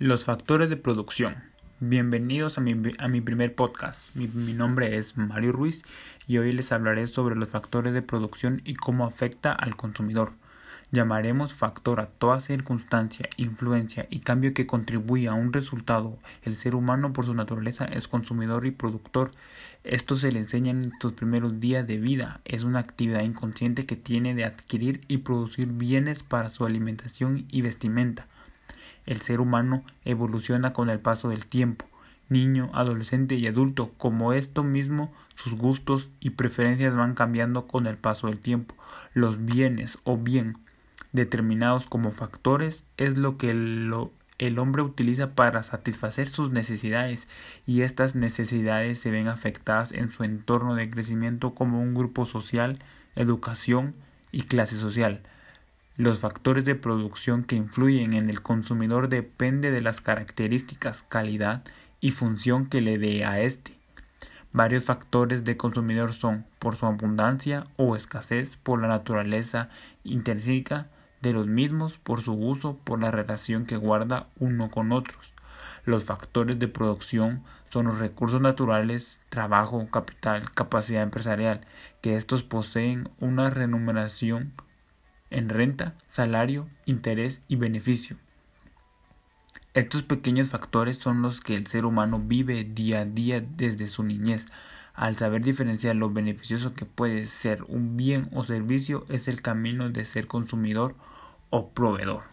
Los factores de producción. Bienvenidos a mi, a mi primer podcast. Mi, mi, nombre es Mario Ruiz y hoy les hablaré sobre los factores de producción y cómo afecta al consumidor. Llamaremos factor a toda circunstancia, influencia y cambio que contribuye a un resultado. El ser humano por su naturaleza es consumidor y productor. Esto se le enseña en sus primeros días de vida. Es una actividad inconsciente que tiene de adquirir y producir bienes para su alimentación y vestimenta. El ser humano evoluciona con el paso del tiempo. Niño, adolescente y adulto, como esto mismo, sus gustos y preferencias van cambiando con el paso del tiempo. Los bienes o bien determinados como factores es lo que lo, el hombre utiliza para satisfacer sus necesidades y estas necesidades se ven afectadas en su entorno de crecimiento como un grupo social, educación y clase social. Los factores de producción que influyen en el consumidor dependen de las características, calidad y función que le dé a éste. Varios factores de consumidor son por su abundancia o escasez, por la naturaleza intrínseca de los mismos, por su uso, por la relación que guarda uno con otros. Los factores de producción son los recursos naturales, trabajo, capital, capacidad empresarial, que estos poseen una remuneración en renta, salario, interés y beneficio. Estos pequeños factores son los que el ser humano vive día a día desde su niñez. Al saber diferenciar lo beneficioso que puede ser un bien o servicio es el camino de ser consumidor o proveedor.